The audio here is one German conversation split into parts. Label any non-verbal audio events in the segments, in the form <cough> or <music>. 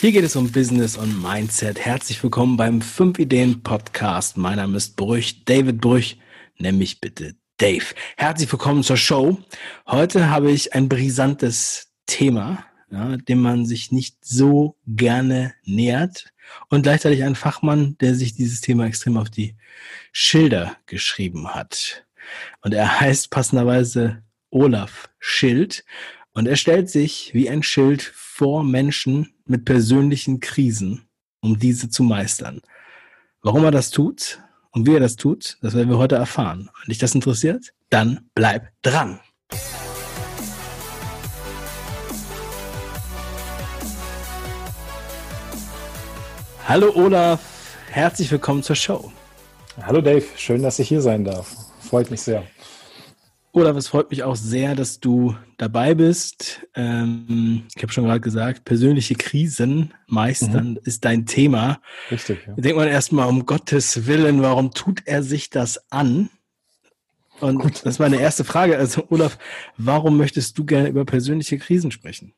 Hier geht es um Business und Mindset. Herzlich willkommen beim 5 Ideen Podcast. Mein Name ist Brüch, David Brüch. Nenn mich bitte Dave. Herzlich willkommen zur Show. Heute habe ich ein brisantes Thema, ja, dem man sich nicht so gerne nähert und gleichzeitig ein Fachmann, der sich dieses Thema extrem auf die Schilder geschrieben hat. Und er heißt passenderweise Olaf Schild und er stellt sich wie ein Schild vor Menschen mit persönlichen Krisen, um diese zu meistern. Warum er das tut und wie er das tut, das werden wir heute erfahren. Wenn dich das interessiert, dann bleib dran. Hallo Olaf, herzlich willkommen zur Show. Hallo Dave, schön, dass ich hier sein darf. Freut mich sehr. Olaf, es freut mich auch sehr, dass du dabei bist. Ähm, ich habe schon gerade gesagt, persönliche Krisen meistern mhm. ist dein Thema. Richtig. Ja. Denkt man erstmal, um Gottes Willen, warum tut er sich das an? Und Gut. das ist meine erste Frage. Also, Olaf, warum möchtest du gerne über persönliche Krisen sprechen?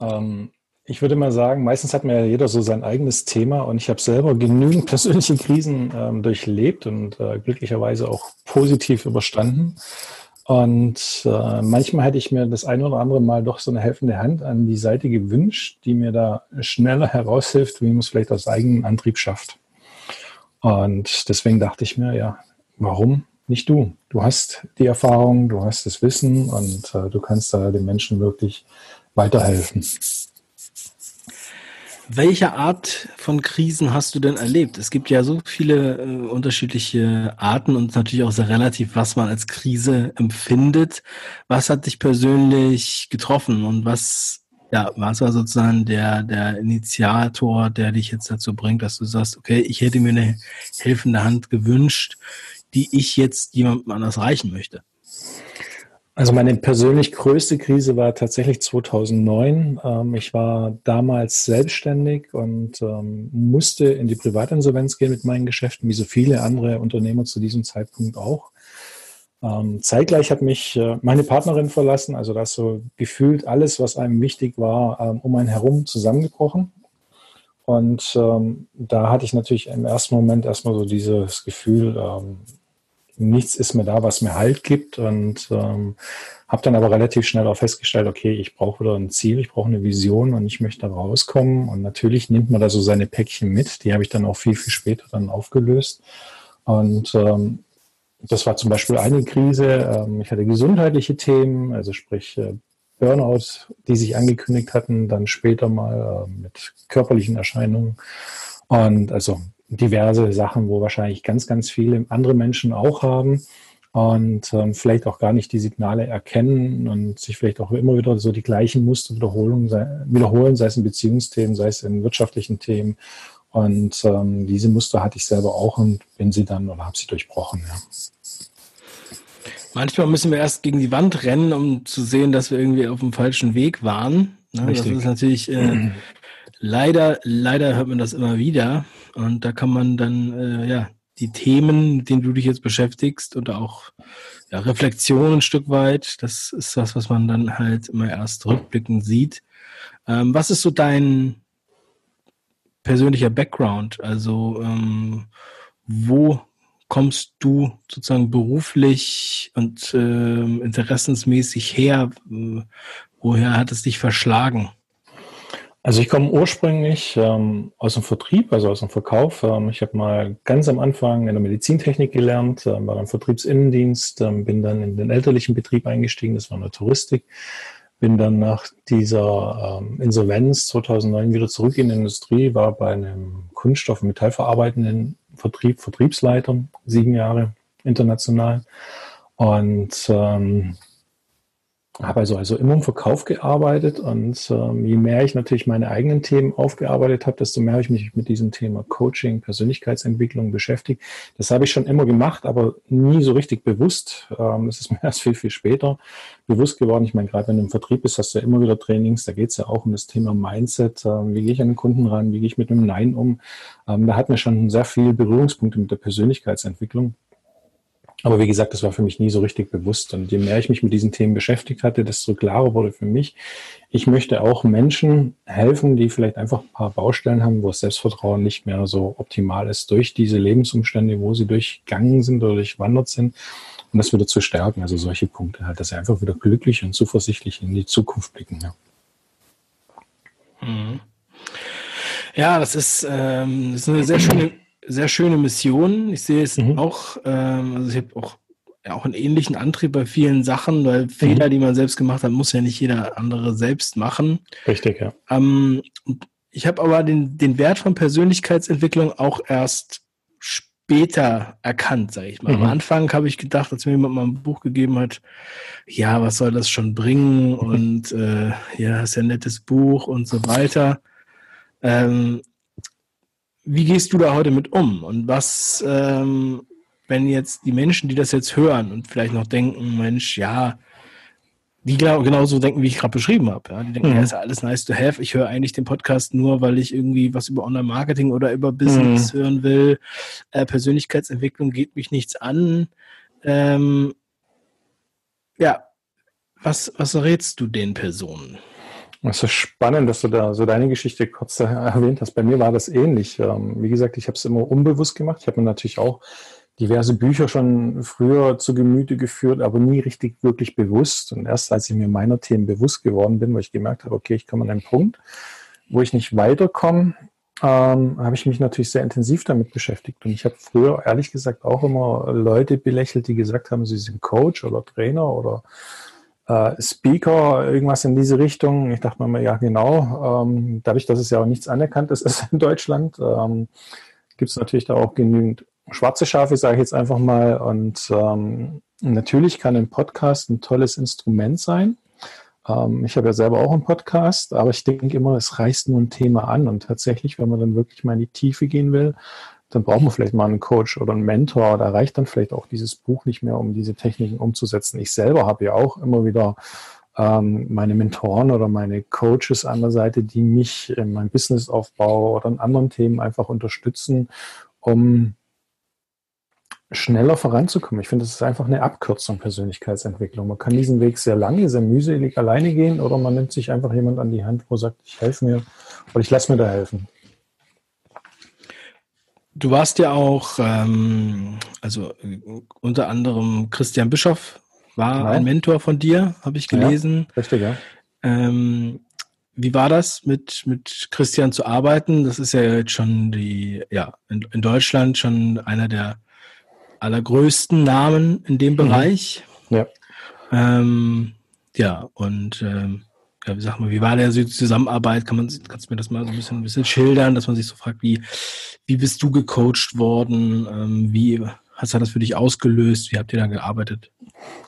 Ähm, ich würde mal sagen, meistens hat mir ja jeder so sein eigenes Thema und ich habe selber genügend <laughs> persönliche Krisen ähm, durchlebt und äh, glücklicherweise auch positiv überstanden. Und äh, manchmal hätte ich mir das ein oder andere Mal doch so eine helfende Hand an die Seite gewünscht, die mir da schneller heraushilft, wie man es vielleicht aus eigenem Antrieb schafft. Und deswegen dachte ich mir, ja, warum nicht du? Du hast die Erfahrung, du hast das Wissen und äh, du kannst da den Menschen wirklich weiterhelfen. Welche Art von Krisen hast du denn erlebt? Es gibt ja so viele äh, unterschiedliche Arten und natürlich auch sehr relativ, was man als Krise empfindet. Was hat dich persönlich getroffen und was, ja, was war sozusagen der, der Initiator, der dich jetzt dazu bringt, dass du sagst, okay, ich hätte mir eine helfende Hand gewünscht, die ich jetzt jemandem anders reichen möchte? Also meine persönlich größte Krise war tatsächlich 2009. Ähm, ich war damals selbstständig und ähm, musste in die Privatinsolvenz gehen mit meinen Geschäften, wie so viele andere Unternehmer zu diesem Zeitpunkt auch. Ähm, zeitgleich hat mich äh, meine Partnerin verlassen, also das so gefühlt alles, was einem wichtig war, um einen herum zusammengebrochen. Und da hatte ich natürlich im ersten Moment erstmal so dieses Gefühl, nichts ist mir da, was mir Halt gibt. Und ähm, habe dann aber relativ schnell auch festgestellt, okay, ich brauche wieder ein Ziel, ich brauche eine Vision und ich möchte da rauskommen. Und natürlich nimmt man da so seine Päckchen mit, die habe ich dann auch viel, viel später dann aufgelöst. Und ähm, das war zum Beispiel eine Krise, ähm, ich hatte gesundheitliche Themen, also sprich äh, Burnout, die sich angekündigt hatten, dann später mal äh, mit körperlichen Erscheinungen. Und also diverse Sachen, wo wahrscheinlich ganz, ganz viele andere Menschen auch haben und ähm, vielleicht auch gar nicht die Signale erkennen und sich vielleicht auch immer wieder so die gleichen Muster wiederholen, sei, wiederholen, sei es in Beziehungsthemen, sei es in wirtschaftlichen Themen. Und ähm, diese Muster hatte ich selber auch und bin sie dann oder habe sie durchbrochen. Ja. Manchmal müssen wir erst gegen die Wand rennen, um zu sehen, dass wir irgendwie auf dem falschen Weg waren. Ne? Das ist natürlich äh, leider, leider hört man das immer wieder. Und da kann man dann, äh, ja, die Themen, mit denen du dich jetzt beschäftigst und auch ja, Reflexion ein Stück weit, das ist das, was man dann halt immer erst rückblickend sieht. Ähm, was ist so dein persönlicher Background? Also ähm, wo kommst du sozusagen beruflich und äh, interessensmäßig her? Woher hat es dich verschlagen? Also ich komme ursprünglich ähm, aus dem Vertrieb, also aus dem Verkauf. Ähm, ich habe mal ganz am Anfang in der Medizintechnik gelernt, ähm, war im Vertriebsinnendienst, ähm, bin dann in den elterlichen Betrieb eingestiegen, das war eine Touristik, bin dann nach dieser ähm, Insolvenz 2009 wieder zurück in die Industrie, war bei einem Kunststoff- und Metallverarbeitenden Vertrieb, Vertriebsleiter, sieben Jahre international. Und ähm, habe also, also immer im Verkauf gearbeitet und ähm, je mehr ich natürlich meine eigenen Themen aufgearbeitet habe, desto mehr habe ich mich mit diesem Thema Coaching, Persönlichkeitsentwicklung beschäftigt. Das habe ich schon immer gemacht, aber nie so richtig bewusst. Ähm, das ist mir <laughs> erst viel, viel später bewusst geworden. Ich meine, gerade wenn du im Vertrieb bist, hast du ja immer wieder Trainings, da geht es ja auch um das Thema Mindset. Ähm, wie gehe ich an den Kunden ran? Wie gehe ich mit einem Nein um? Ähm, da hat mir schon sehr viel Berührungspunkte mit der Persönlichkeitsentwicklung. Aber wie gesagt, das war für mich nie so richtig bewusst. Und je mehr ich mich mit diesen Themen beschäftigt hatte, desto klarer wurde für mich, ich möchte auch Menschen helfen, die vielleicht einfach ein paar Baustellen haben, wo das Selbstvertrauen nicht mehr so optimal ist durch diese Lebensumstände, wo sie durchgangen sind oder durchwandert sind. Und das wieder zu stärken. Also solche Punkte halt, dass sie einfach wieder glücklich und zuversichtlich in die Zukunft blicken. Ja, mhm. ja das, ist, ähm, das ist eine sehr schöne sehr schöne Mission. Ich sehe es mhm. auch, ähm, also ich habe auch, ja, auch einen ähnlichen Antrieb bei vielen Sachen, weil mhm. Fehler, die man selbst gemacht hat, muss ja nicht jeder andere selbst machen. Richtig, ja. Ähm, ich habe aber den, den Wert von Persönlichkeitsentwicklung auch erst später erkannt, sage ich mal. Mhm. Am Anfang habe ich gedacht, als mir jemand mal ein Buch gegeben hat, ja, was soll das schon bringen? Und äh, ja, ist ja ein nettes Buch und so weiter. Ähm, wie gehst du da heute mit um? Und was, ähm, wenn jetzt die Menschen, die das jetzt hören und vielleicht noch denken, Mensch, ja, die genau, genauso denken, wie ich gerade beschrieben habe. Ja? Die denken, mhm. ja, ist ja alles nice to have. Ich höre eigentlich den Podcast nur, weil ich irgendwie was über Online-Marketing oder über Business mhm. hören will. Äh, Persönlichkeitsentwicklung geht mich nichts an. Ähm, ja, was, was rätst du den Personen? Es ist spannend, dass du da so deine Geschichte kurz <laughs> erwähnt hast. Bei mir war das ähnlich. Ähm, wie gesagt, ich habe es immer unbewusst gemacht. Ich habe mir natürlich auch diverse Bücher schon früher zu Gemüte geführt, aber nie richtig wirklich bewusst. Und erst als ich mir meiner Themen bewusst geworden bin, wo ich gemerkt habe, okay, ich komme an einen Punkt, wo ich nicht weiterkomme, ähm, habe ich mich natürlich sehr intensiv damit beschäftigt. Und ich habe früher ehrlich gesagt auch immer Leute belächelt, die gesagt haben, sie sind Coach oder Trainer oder äh, Speaker, irgendwas in diese Richtung. Ich dachte mir mal, ja genau, ähm, dadurch, dass es ja auch nichts Anerkanntes <laughs> ist in Deutschland, ähm, gibt es natürlich da auch genügend schwarze Schafe, sage ich jetzt einfach mal. Und ähm, natürlich kann ein Podcast ein tolles Instrument sein. Ähm, ich habe ja selber auch einen Podcast, aber ich denke immer, es reißt nur ein Thema an. Und tatsächlich, wenn man dann wirklich mal in die Tiefe gehen will, dann braucht man vielleicht mal einen Coach oder einen Mentor. Da reicht dann vielleicht auch dieses Buch nicht mehr, um diese Techniken umzusetzen. Ich selber habe ja auch immer wieder ähm, meine Mentoren oder meine Coaches an der Seite, die mich in meinem Businessaufbau oder in anderen Themen einfach unterstützen, um schneller voranzukommen. Ich finde, das ist einfach eine Abkürzung Persönlichkeitsentwicklung. Man kann diesen Weg sehr lange, sehr mühselig alleine gehen oder man nimmt sich einfach jemand an die Hand, wo sagt, ich helfe mir oder ich lasse mir da helfen. Du warst ja auch, ähm, also unter anderem Christian Bischoff war ja. ein Mentor von dir, habe ich gelesen. Ja, richtig, ja. Ähm, wie war das, mit, mit Christian zu arbeiten? Das ist ja jetzt schon die, ja, in, in Deutschland schon einer der allergrößten Namen in dem mhm. Bereich. Ja. Ähm, ja, und ähm, ja, wie sag mal, wie war der Zusammenarbeit? Kann man, kannst du mir das mal so ein bisschen, ein bisschen schildern, dass man sich so fragt, wie, wie bist du gecoacht worden? Ähm, wie hast du das für dich ausgelöst? Wie habt ihr da gearbeitet?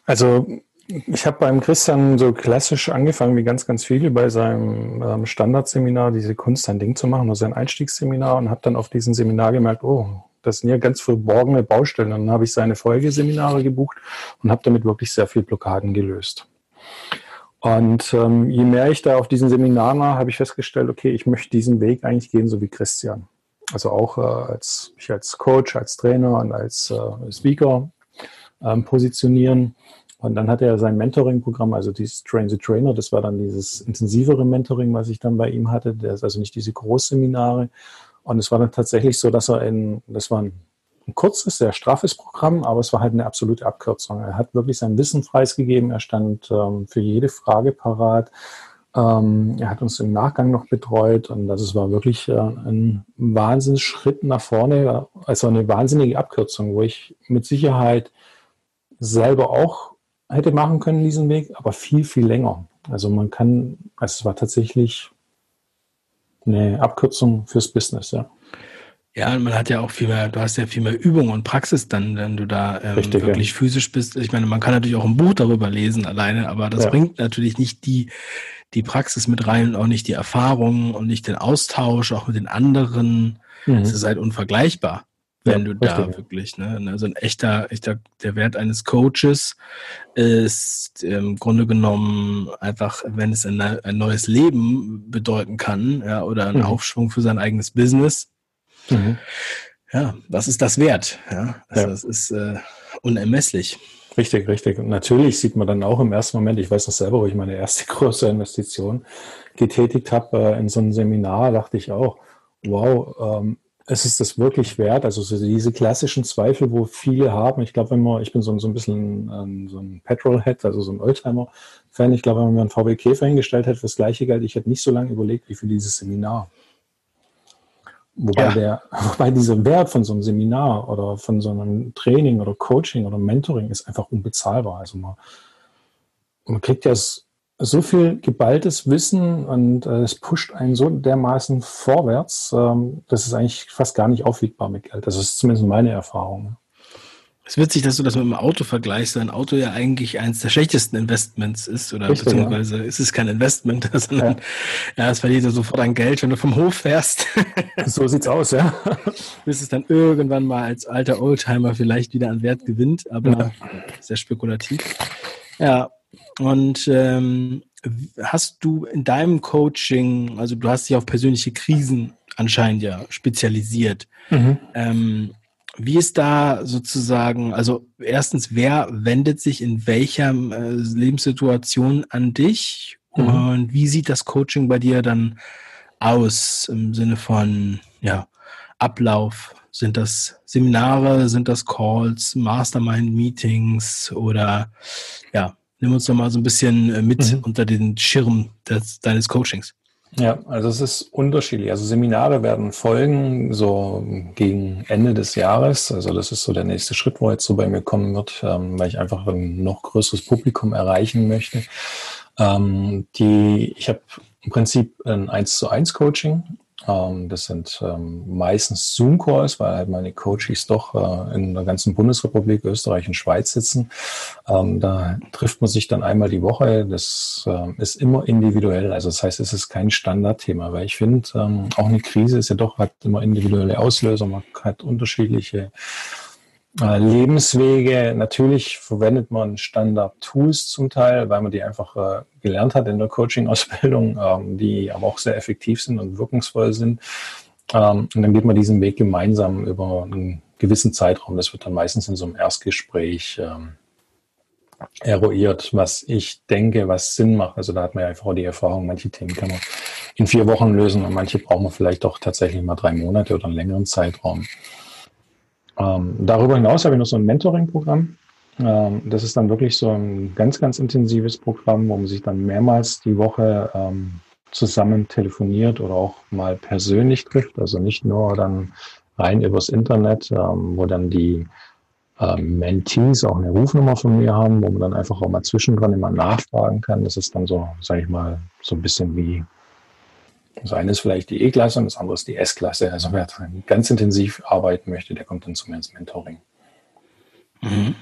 Also ich habe beim Christian so klassisch angefangen, wie ganz, ganz viele bei seinem ähm, Standardseminar, diese Kunst ein Ding zu machen, also sein Einstiegsseminar und habe dann auf diesem Seminar gemerkt, oh, das sind ja ganz verborgene Baustellen. Und dann habe ich seine Folgeseminare gebucht und habe damit wirklich sehr viel Blockaden gelöst. Und ähm, je mehr ich da auf diesen Seminaren war, habe ich festgestellt, okay, ich möchte diesen Weg eigentlich gehen, so wie Christian. Also auch äh, als ich als Coach, als Trainer und als äh, Speaker ähm, positionieren. Und dann hat er sein Mentoring-Programm, also dieses Train the Trainer, das war dann dieses intensivere Mentoring, was ich dann bei ihm hatte. Der ist also nicht diese Großseminare. Und es war dann tatsächlich so, dass er in, das war ein kurzes, sehr straffes Programm, aber es war halt eine absolute Abkürzung. Er hat wirklich sein Wissen preisgegeben, er stand ähm, für jede Frage parat. Ähm, er hat uns im Nachgang noch betreut und das war wirklich äh, ein Wahnsinnsschritt nach vorne, also eine wahnsinnige Abkürzung, wo ich mit Sicherheit selber auch hätte machen können, diesen Weg, aber viel, viel länger. Also man kann, also es war tatsächlich eine Abkürzung fürs Business, ja. Ja, man hat ja auch viel mehr, du hast ja viel mehr Übung und Praxis dann, wenn du da ähm, Richtig, wirklich ja. physisch bist. Ich meine, man kann natürlich auch ein Buch darüber lesen alleine, aber das ja. bringt natürlich nicht die, die Praxis mit rein und auch nicht die Erfahrung und nicht den Austausch, auch mit den anderen. Mhm. Es ist halt unvergleichbar, wenn ja, du da richtig. wirklich, ne, also ein echter, echter, der Wert eines Coaches ist im Grunde genommen einfach, wenn es ein, ein neues Leben bedeuten kann, ja, oder einen mhm. Aufschwung für sein eigenes Business, Mhm. Ja, was ist das wert? Ja, also ja. das ist, äh, unermesslich. Richtig, richtig. Und natürlich sieht man dann auch im ersten Moment, ich weiß noch selber, wo ich meine erste <laughs> große Investition getätigt habe äh, in so ein Seminar, dachte ich auch, wow, ähm, es ist das wirklich wert? Also so diese klassischen Zweifel, wo viele haben. Ich glaube, wenn man, ich bin so, so ein bisschen ähm, so ein Petrolhead, also so ein Oldtimer-Fan. Ich glaube, wenn man mir einen VW Käfer hingestellt hätte, das gleiche Geld, ich hätte nicht so lange überlegt, wie für dieses Seminar. Wobei, ja. der, <laughs> wobei dieser Wert von so einem Seminar oder von so einem Training oder Coaching oder Mentoring ist einfach unbezahlbar. Also man, man kriegt ja so viel geballtes Wissen und äh, es pusht einen so dermaßen vorwärts, ähm, dass es eigentlich fast gar nicht aufwiegbar mit Geld. Das ist zumindest meine Erfahrung. Es ist witzig, dass du das mit dem Auto vergleichst, weil ein Auto ja eigentlich eines der schlechtesten Investments ist, oder Richtig, beziehungsweise ja. ist es kein Investment, <laughs> sondern ja. ja, es verliert ja sofort an Geld, wenn du vom Hof fährst. <laughs> so sieht's aus, ja. Bis es dann irgendwann mal als alter Oldtimer vielleicht wieder an Wert gewinnt, aber ja. sehr spekulativ. Ja, und ähm, hast du in deinem Coaching, also du hast dich auf persönliche Krisen anscheinend ja spezialisiert. Mhm. Ähm, wie ist da sozusagen, also erstens, wer wendet sich in welcher äh, Lebenssituation an dich mhm. und wie sieht das Coaching bei dir dann aus im Sinne von ja, Ablauf? Sind das Seminare, sind das Calls, Mastermind-Meetings oder ja, nimm uns doch mal so ein bisschen äh, mit mhm. unter den Schirm des, deines Coachings. Ja, also es ist unterschiedlich. Also Seminare werden folgen so gegen Ende des Jahres. Also das ist so der nächste Schritt, wo jetzt so bei mir kommen wird, ähm, weil ich einfach ein noch größeres Publikum erreichen möchte. Ähm, die, ich habe im Prinzip ein 1 zu 1 Coaching das sind ähm, meistens Zoom-Calls, weil halt meine Coaches doch äh, in der ganzen Bundesrepublik, Österreich und Schweiz sitzen. Ähm, da trifft man sich dann einmal die Woche. Das ist immer individuell. Also das heißt, es ist kein Standardthema, weil ich finde, auch eine Krise ist ja doch, hat immer individuelle Auslöser. Man hat unterschiedliche Lebenswege. Natürlich verwendet man Standard-Tools zum Teil, weil man die einfach äh, gelernt hat in der Coaching-Ausbildung, <laughs> ähm, die aber auch sehr effektiv sind und wirkungsvoll sind. Ähm, und dann geht man diesen Weg gemeinsam über einen gewissen Zeitraum. Das wird dann meistens in so einem Erstgespräch ähm, eruiert, was ich denke, was Sinn macht. Also da hat man ja einfach die Erfahrung, manche Themen kann man in vier Wochen lösen und manche braucht man vielleicht auch tatsächlich mal drei Monate oder einen längeren Zeitraum. Ähm, darüber hinaus habe ich noch so ein Mentoring-Programm. Ähm, das ist dann wirklich so ein ganz, ganz intensives Programm, wo man sich dann mehrmals die Woche ähm, zusammen telefoniert oder auch mal persönlich trifft. Also nicht nur dann rein übers Internet, ähm, wo dann die ähm, Mentees auch eine Rufnummer von mir haben, wo man dann einfach auch mal zwischendrin immer nachfragen kann. Das ist dann so, sage ich mal, so ein bisschen wie das eine ist vielleicht die E-Klasse und das andere ist die S-Klasse. Also wer ganz intensiv arbeiten möchte, der kommt dann zu mir ins Mentoring. Mhm.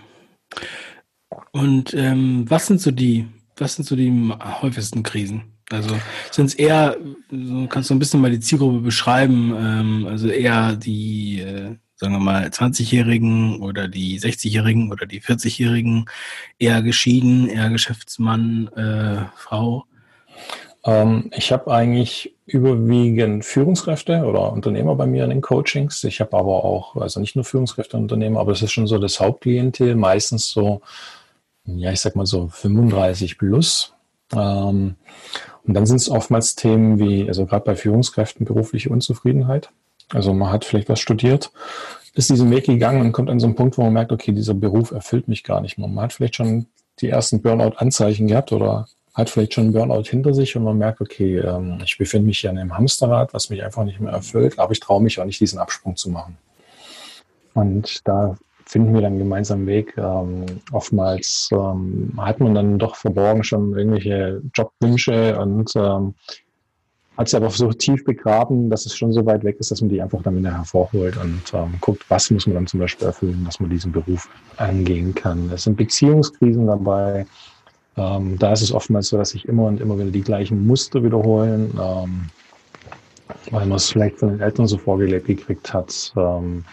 Und ähm, was sind so die, was sind so die häufigsten Krisen? Also sind es eher, so kannst du ein bisschen mal die Zielgruppe beschreiben, ähm, also eher die, äh, sagen wir mal, 20-Jährigen oder die 60-Jährigen oder die 40-Jährigen, eher geschieden, eher Geschäftsmann, äh, Frau? Ähm, ich habe eigentlich überwiegend Führungskräfte oder Unternehmer bei mir in den Coachings. Ich habe aber auch, also nicht nur Führungskräfte und Unternehmer, aber das ist schon so das Hauptklientel, meistens so, ja, ich sag mal so 35 plus. Ähm, und dann sind es oftmals Themen wie, also gerade bei Führungskräften berufliche Unzufriedenheit. Also man hat vielleicht was studiert, ist diesen Weg gegangen und kommt an so einen Punkt, wo man merkt, okay, dieser Beruf erfüllt mich gar nicht mehr. Man hat vielleicht schon die ersten Burnout-Anzeichen gehabt oder hat vielleicht schon einen Burnout hinter sich und man merkt, okay, ähm, ich befinde mich hier in einem Hamsterrad, was mich einfach nicht mehr erfüllt, aber ich traue mich auch nicht, diesen Absprung zu machen. Und da finden wir dann gemeinsam Weg. Ähm, oftmals ähm, hat man dann doch verborgen schon irgendwelche Jobwünsche und hat sie aber so tief begraben, dass es schon so weit weg ist, dass man die einfach dann wieder hervorholt und guckt, was muss man dann zum Beispiel erfüllen, dass man diesen Beruf angehen kann. Es sind Beziehungskrisen dabei, ähm, da ist es oftmals so, dass sich immer und immer wieder die gleichen Muster wiederholen, ähm, weil man es vielleicht von den Eltern so vorgelebt gekriegt hat. Ähm,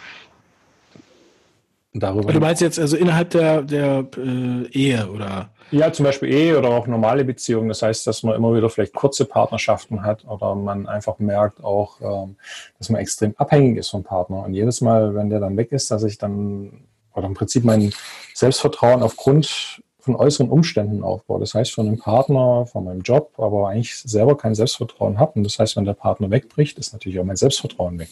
darüber du meinst jetzt also innerhalb der, der äh, Ehe oder? Ja, zum Beispiel Ehe oder auch normale Beziehungen. Das heißt, dass man immer wieder vielleicht kurze Partnerschaften hat oder man einfach merkt auch, ähm, dass man extrem abhängig ist vom Partner. Und jedes Mal, wenn der dann weg ist, dass ich dann oder im Prinzip mein Selbstvertrauen aufgrund von äußeren Umständen aufbaue. Das heißt, von einem Partner, von meinem Job, aber eigentlich selber kein Selbstvertrauen habe. Und das heißt, wenn der Partner wegbricht, ist natürlich auch mein Selbstvertrauen weg.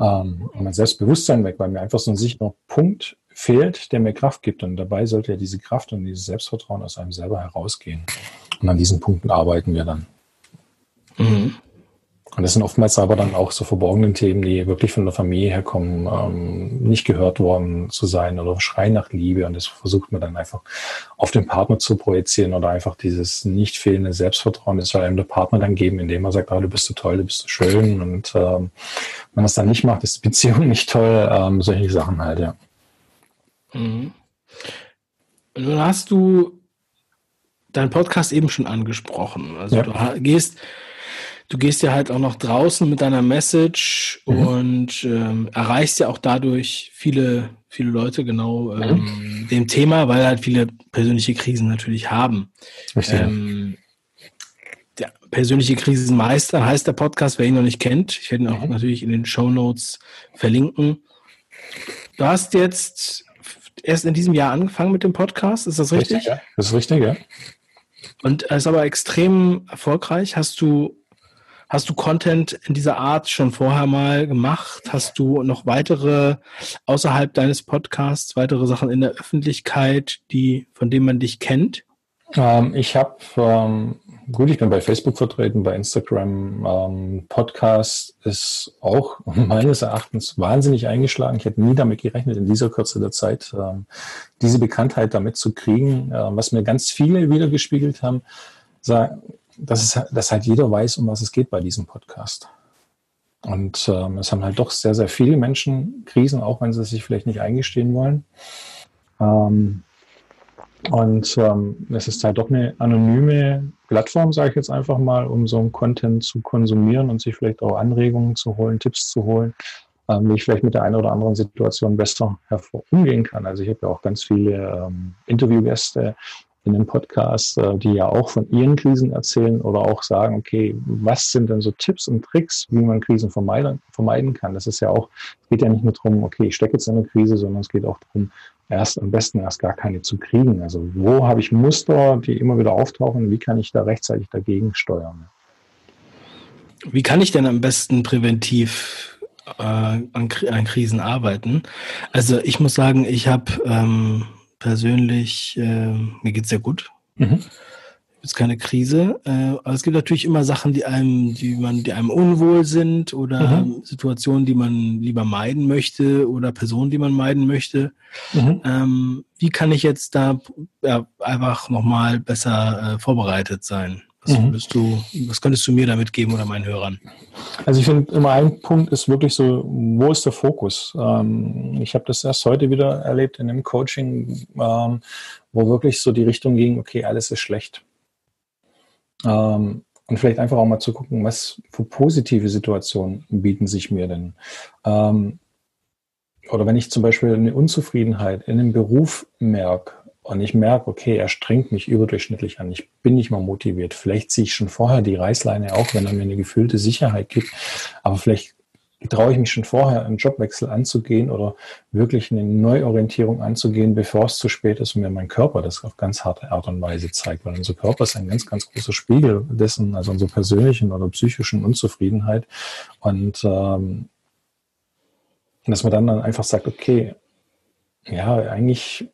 Ähm, und mein Selbstbewusstsein weg, weil mir einfach so ein sicherer Punkt fehlt, der mir Kraft gibt. Und dabei sollte ja diese Kraft und dieses Selbstvertrauen aus einem selber herausgehen. Und an diesen Punkten arbeiten wir dann. Mhm. Und das sind oftmals aber dann auch so verborgene Themen, die wirklich von der Familie herkommen, ähm, nicht gehört worden zu sein oder schreien nach Liebe. Und das versucht man dann einfach auf den Partner zu projizieren oder einfach dieses nicht fehlende Selbstvertrauen, das soll einem der Partner dann geben, indem er sagt, ah, du bist so toll, du bist so schön. Und ähm, wenn man es dann nicht macht, ist die Beziehung <laughs> nicht toll. Ähm, solche Sachen halt, ja. Mhm. Nun hast du deinen Podcast eben schon angesprochen. Also ja. du gehst du gehst ja halt auch noch draußen mit deiner Message mhm. und ähm, erreichst ja auch dadurch viele, viele Leute genau ähm, mhm. dem Thema, weil halt viele persönliche Krisen natürlich haben. Ähm, der persönliche Krisenmeister heißt der Podcast, wer ihn noch nicht kennt. Ich werde ihn auch mhm. natürlich in den Show Notes verlinken. Du hast jetzt erst in diesem Jahr angefangen mit dem Podcast, ist das richtig? richtig ja. Das ist richtig, ja. Und er ist aber extrem erfolgreich. Hast du Hast du Content in dieser Art schon vorher mal gemacht? Hast du noch weitere außerhalb deines Podcasts, weitere Sachen in der Öffentlichkeit, die, von denen man dich kennt? Ähm, ich habe, ähm, gut, ich bin bei Facebook vertreten, bei Instagram. Ähm, Podcast ist auch <laughs> meines Erachtens wahnsinnig eingeschlagen. Ich hätte nie damit gerechnet, in dieser Kürze der Zeit ähm, diese Bekanntheit damit zu kriegen. Äh, was mir ganz viele wiedergespiegelt haben, sagen, dass, es, dass halt jeder weiß, um was es geht bei diesem Podcast. Und ähm, es haben halt doch sehr, sehr viele Menschen Krisen, auch wenn sie sich vielleicht nicht eingestehen wollen. Ähm, und ähm, es ist halt doch eine anonyme Plattform, sage ich jetzt einfach mal, um so einen Content zu konsumieren und sich vielleicht auch Anregungen zu holen, Tipps zu holen, ähm, wie ich vielleicht mit der einen oder anderen Situation besser hervor umgehen kann. Also ich habe ja auch ganz viele ähm, Interviewgäste, in dem Podcast, äh, die ja auch von ihren Krisen erzählen oder auch sagen, okay, was sind denn so Tipps und Tricks, wie man Krisen vermeiden, vermeiden kann? Das ist ja auch, es geht ja nicht nur darum, okay, ich stecke jetzt in einer Krise, sondern es geht auch darum, erst am besten erst gar keine zu kriegen. Also wo habe ich Muster, die immer wieder auftauchen? Wie kann ich da rechtzeitig dagegen steuern? Wie kann ich denn am besten präventiv äh, an, an, Krisen arbeiten? Also ich muss sagen, ich habe ähm, persönlich, äh, mir geht's sehr gut. Mhm. Ist keine Krise. Äh, aber es gibt natürlich immer Sachen, die einem, die man, die einem unwohl sind oder mhm. Situationen, die man lieber meiden möchte oder Personen, die man meiden möchte. Mhm. Ähm, wie kann ich jetzt da ja, einfach nochmal besser äh, vorbereitet sein? Was, mhm. du, was könntest du mir damit geben oder meinen Hörern? Also ich finde immer ein Punkt ist wirklich so, wo ist der Fokus? Ähm, ich habe das erst heute wieder erlebt in einem Coaching, ähm, wo wirklich so die Richtung ging, okay, alles ist schlecht. Ähm, und vielleicht einfach auch mal zu gucken, was für positive Situationen bieten sich mir denn. Ähm, oder wenn ich zum Beispiel eine Unzufriedenheit in einem Beruf merke, und ich merke, okay, er strengt mich überdurchschnittlich an, ich bin nicht mal motiviert. Vielleicht ziehe ich schon vorher die Reißleine auch, wenn er mir eine gefühlte Sicherheit gibt. Aber vielleicht traue ich mich schon vorher, einen Jobwechsel anzugehen oder wirklich eine Neuorientierung anzugehen, bevor es zu spät ist und mir mein Körper das auf ganz harte Art und Weise zeigt. Weil unser Körper ist ein ganz, ganz großer Spiegel dessen, also unserer persönlichen oder psychischen Unzufriedenheit. Und ähm, dass man dann, dann einfach sagt, okay, ja, eigentlich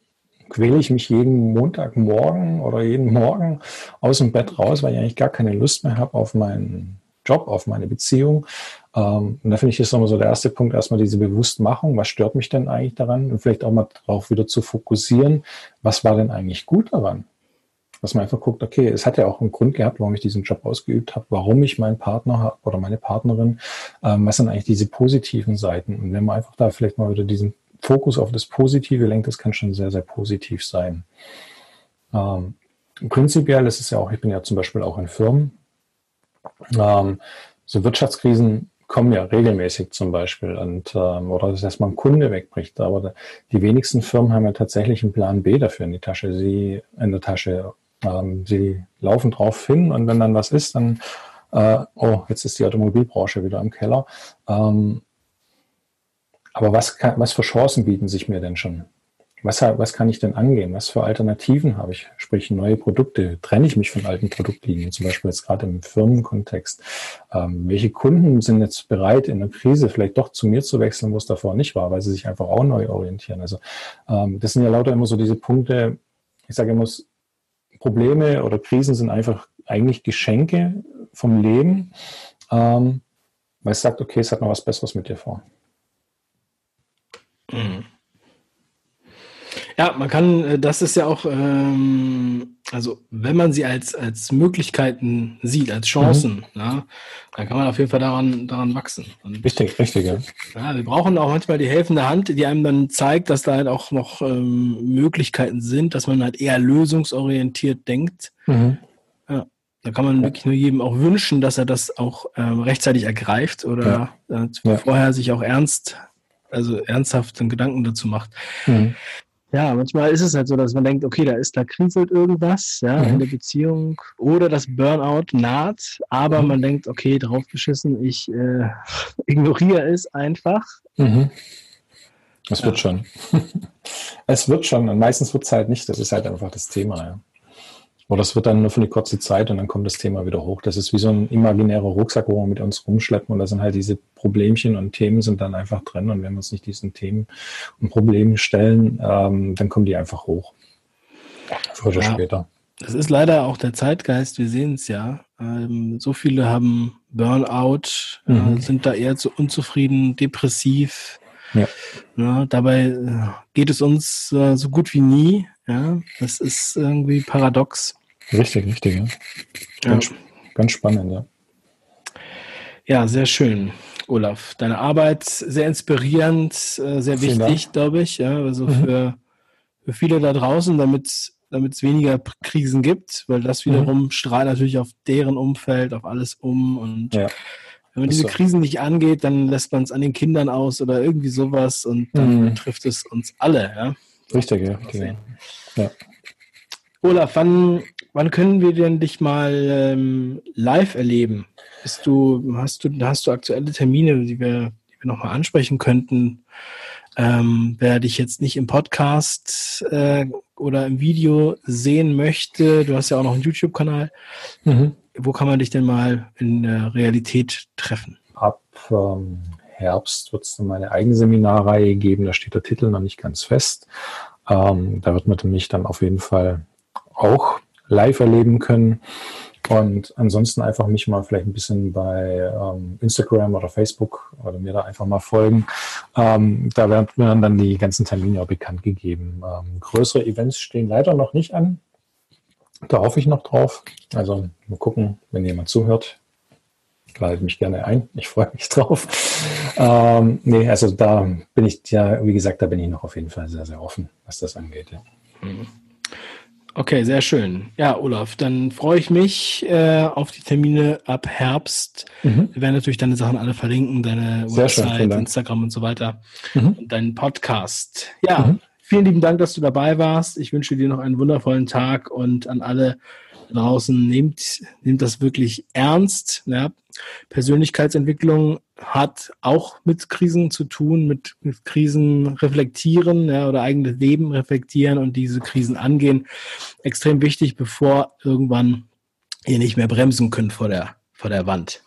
quäle ich mich jeden Montagmorgen oder jeden Morgen aus dem Bett raus, weil ich eigentlich gar keine Lust mehr habe auf meinen Job, auf meine Beziehung. Ähm, und da finde ich, ist nochmal so der erste Punkt, erstmal diese Bewusstmachung. Was stört mich denn eigentlich daran? Und vielleicht auch mal darauf wieder zu fokussieren. Was war denn eigentlich gut daran? Dass man einfach guckt, okay, es hat ja auch einen Grund gehabt, warum ich diesen Job ausgeübt habe, warum ich meinen Partner oder meine Partnerin. Ähm, was sind eigentlich diese positiven Seiten? Und wenn man einfach da vielleicht mal wieder diesen Fokus auf das Positive lenkt, das kann schon sehr, sehr positiv sein. Ähm, prinzipiell ist es ja auch, ich bin ja zum Beispiel auch in Firmen, ähm, so Wirtschaftskrisen kommen ja regelmäßig zum Beispiel und ähm, oder dass mal ein Kunde wegbricht. Aber die wenigsten Firmen haben ja tatsächlich einen Plan B dafür in die Tasche. Sie in der Tasche. Ähm, sie laufen drauf hin und wenn dann was ist, dann äh, oh, jetzt ist die Automobilbranche wieder im Keller. Ähm, Aber was, kann, was für Chancen bieten sich mir denn schon? Was, was kann ich denn angehen? Was für Alternativen habe ich? Sprich, neue Produkte. Trenne ich mich von alten Produktlinien? Zum Beispiel jetzt gerade im Firmenkontext. Ähm, welche Kunden sind jetzt bereit, in der Krise vielleicht doch zu mir zu wechseln, wo es davor nicht war, weil sie sich einfach auch neu orientieren? Also, ähm, das sind ja lauter immer so diese Punkte. Ich sage immer, Probleme oder Krisen sind einfach eigentlich Geschenke vom Leben, ähm, weil es sagt, okay, es hat noch was Besseres mit dir vor. Mhm. Ja, man kann, äh, das ist ja auch, ähm, also wenn man sie als, als Möglichkeiten sieht, als Chancen, mhm. ja, dann kann man auf jeden Fall daran, daran wachsen. Und, richtig, richtig, ja. ja. Wir brauchen auch manchmal die helfende Hand, die einem dann zeigt, dass da halt auch noch ähm, Möglichkeiten sind, dass man halt eher lösungsorientiert denkt. Mhm. Ja, da kann man wirklich nur jedem auch wünschen, dass er das auch ähm, rechtzeitig ergreift oder ja. Äh, vorher sich auch ernst also ernsthaft Gedanken dazu macht. Mhm. Ja, manchmal ist es halt so, dass man denkt, okay, da ist, da kriselt irgendwas, ja, mhm. in der Beziehung oder das Burnout naht, aber mhm. man denkt, okay, drauf geschissen, ich äh, <laughs> ignoriere es einfach. Mhm. Es ja. wird schon. <laughs> es wird schon und meistens wird es halt nicht, das ist halt einfach das Thema, ja. Oder es wird dann nur für eine kurze Zeit und dann kommt das Thema wieder hoch. Das ist wie so ein imaginärer Rucksack, wo wir mit uns rumschleppen und da sind halt diese Problemchen und Themen sind dann einfach drin und wenn wir uns nicht diesen Themen und Problemen stellen, ähm, dann kommen die einfach hoch. Früher oder ja. später. Das ist leider auch der Zeitgeist, wir sehen es ja. Ähm, so viele haben Burnout, äh, mhm. äh, sind da eher zu unzufrieden, depressiv. Ja. ja dabei äh, geht es uns äh, so gut wie nie. Ja, das ist irgendwie paradox. Richtig, richtig, ja. Ganz, ja. ganz spannend, ja. Ja, sehr schön, Olaf. Deine Arbeit sehr inspirierend, äh, sehr Vielen wichtig, glaube ich. Ja, also mhm. für, für viele da draußen, damit damit es weniger Krisen gibt, weil das mhm. wiederum mhm. strahlt natürlich auf deren Umfeld, auf alles um. Und ja. Wenn man diese. Krisen nicht angeht, dann lässt man es an den Kindern aus oder irgendwie sowas und dann mhm. trifft es uns alle. Ja? Richtig, ja. Richtig. ja. Olaf, wann, wann können wir denn dich mal ähm, live erleben? Bist du, hast du, hast du aktuelle Termine, die wir, die wir nochmal ansprechen könnten? Ähm, wer dich jetzt nicht im Podcast äh, oder im Video sehen möchte, du hast ja auch noch einen YouTube-Kanal. Mhm. Wo kann man dich denn mal in der Realität treffen? Ab ähm, Herbst wird es dann meine eigene Seminarreihe geben. Da steht der Titel noch nicht ganz fest. Ähm, da wird man mich dann auf jeden Fall auch live erleben können. Und ansonsten einfach mich mal vielleicht ein bisschen bei ähm, Instagram oder Facebook oder mir da einfach mal folgen. Ähm, da werden dann die ganzen Termine auch bekannt gegeben. Ähm, größere Events stehen leider noch nicht an. Da hoffe ich noch drauf. Also mal gucken, wenn jemand zuhört. Lade mich gerne ein. Ich freue mich drauf. Ähm, nee, also da bin ich ja, wie gesagt, da bin ich noch auf jeden Fall sehr, sehr offen, was das angeht. Ja. Mhm. Okay, sehr schön. Ja, Olaf, dann freue ich mich äh, auf die Termine ab Herbst. Mhm. Wir werden natürlich deine Sachen alle verlinken, deine sehr Website, schön, Instagram und so weiter mhm. und deinen Podcast. Ja, mhm. Vielen lieben Dank, dass du dabei warst. Ich wünsche dir noch einen wundervollen Tag und an alle draußen, nehmt, nehmt das wirklich ernst. Ja. Persönlichkeitsentwicklung hat auch mit Krisen zu tun, mit, mit Krisen reflektieren ja, oder eigenes Leben reflektieren und diese Krisen angehen. Extrem wichtig, bevor irgendwann ihr nicht mehr bremsen könnt vor der, vor der Wand.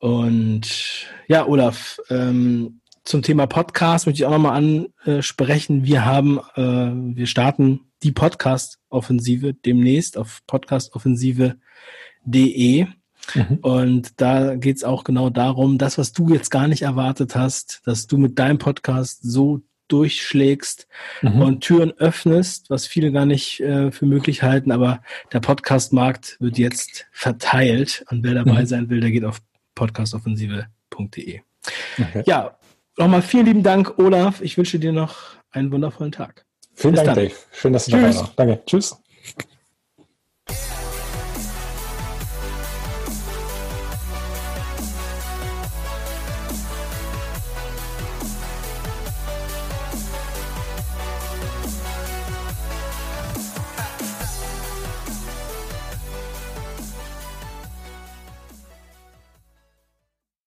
Und ja, Olaf, ähm, zum Thema Podcast möchte ich auch nochmal ansprechen. Wir haben, äh, wir starten die Podcast-Offensive demnächst auf podcastoffensive.de. Mhm. Und da geht es auch genau darum, das, was du jetzt gar nicht erwartet hast, dass du mit deinem Podcast so durchschlägst mhm. und Türen öffnest, was viele gar nicht äh, für möglich halten, aber der Podcast-Markt wird jetzt verteilt und wer dabei mhm. sein will, der geht auf podcastoffensive.de. Okay. Ja, nochmal vielen lieben Dank, Olaf. Ich wünsche dir noch einen wundervollen Tag. Vielen Bis Dank, dann. Dave. Schön, dass du Tschüss. dabei warst. Danke. Tschüss.